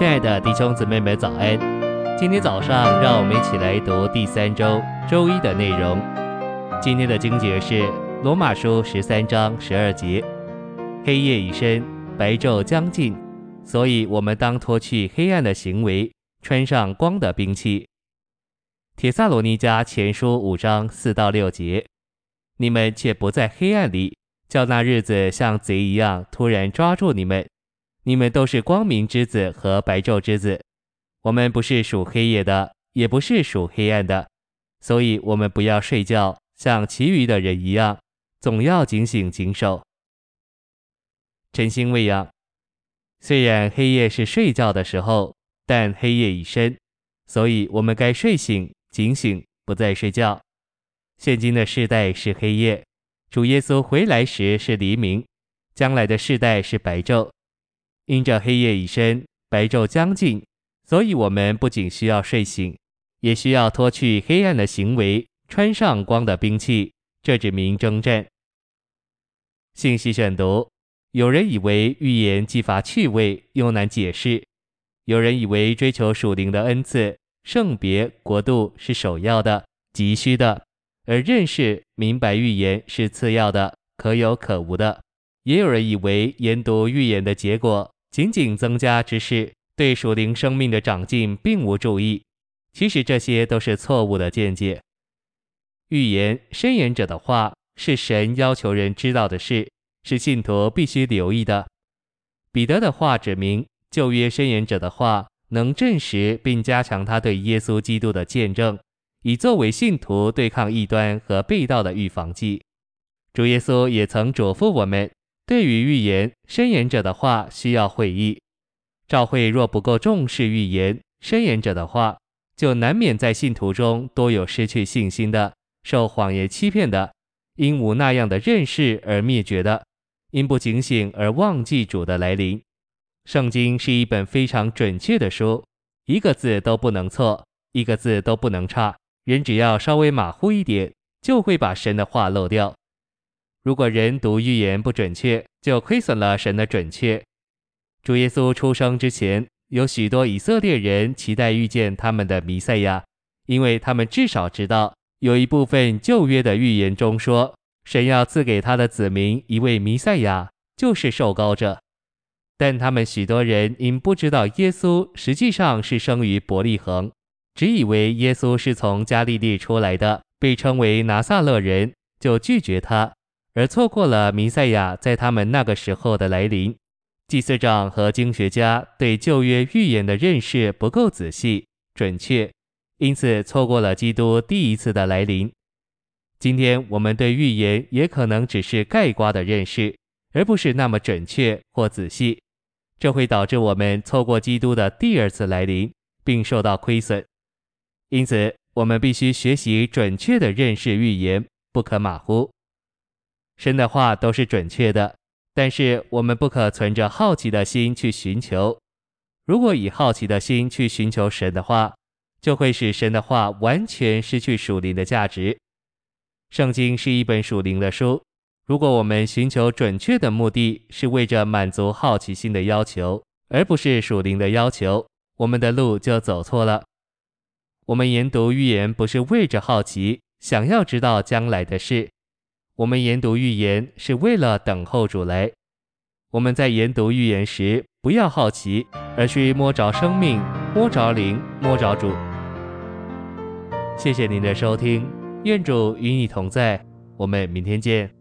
亲爱的弟兄姊妹们，早安！今天早上，让我们一起来读第三周周一的内容。今天的经节是罗马书十三章十二节：黑夜已深，白昼将近，所以我们当脱去黑暗的行为，穿上光的兵器。帖撒罗尼迦前书五章四到六节：你们却不在黑暗里，叫那日子像贼一样突然抓住你们。你们都是光明之子和白昼之子，我们不是属黑夜的，也不是属黑暗的，所以我们不要睡觉，像其余的人一样，总要警醒警守。晨星未央，虽然黑夜是睡觉的时候，但黑夜已深，所以我们该睡醒，警醒，不再睡觉。现今的世代是黑夜，主耶稣回来时是黎明，将来的世代是白昼。因着黑夜已深，白昼将近，所以我们不仅需要睡醒，也需要脱去黑暗的行为，穿上光的兵器，这指明争战。信息选读：有人以为预言既乏趣味，又难解释；有人以为追求属灵的恩赐、圣别、国度是首要的、急需的，而认识明白预言是次要的、可有可无的；也有人以为研读预言的结果，仅仅增加知识，对属灵生命的长进并无助益。其实这些都是错误的见解。预言申言者的话是神要求人知道的事，是信徒必须留意的。彼得的话指明，旧约申言者的话能证实并加强他对耶稣基督的见证，以作为信徒对抗异端和背道的预防剂。主耶稣也曾嘱咐我们。对于预言申言者的话，需要会意。教会若不够重视预言申言者的话，就难免在信徒中多有失去信心的、受谎言欺骗的、因无那样的认识而灭绝的、因不警醒而忘记主的来临。圣经是一本非常准确的书，一个字都不能错，一个字都不能差。人只要稍微马虎一点，就会把神的话漏掉。如果人读预言不准确，就亏损了神的准确。主耶稣出生之前，有许多以色列人期待遇见他们的弥赛亚，因为他们至少知道有一部分旧约的预言中说，神要赐给他的子民一位弥赛亚，就是受膏者。但他们许多人因不知道耶稣实际上是生于伯利恒，只以为耶稣是从加利利出来的，被称为拿撒勒人，就拒绝他。而错过了弥赛亚在他们那个时候的来临。祭司长和经学家对旧约预言的认识不够仔细、准确，因此错过了基督第一次的来临。今天我们对预言也可能只是概括的认识，而不是那么准确或仔细，这会导致我们错过基督的第二次来临，并受到亏损。因此，我们必须学习准确的认识预言，不可马虎。神的话都是准确的，但是我们不可存着好奇的心去寻求。如果以好奇的心去寻求神的话，就会使神的话完全失去属灵的价值。圣经是一本属灵的书，如果我们寻求准确的目的是为着满足好奇心的要求，而不是属灵的要求，我们的路就走错了。我们研读预言不是为着好奇，想要知道将来的事。我们研读预言是为了等候主来。我们在研读预言时，不要好奇，而需摸着生命，摸着灵，摸着主。谢谢您的收听，愿主与你同在，我们明天见。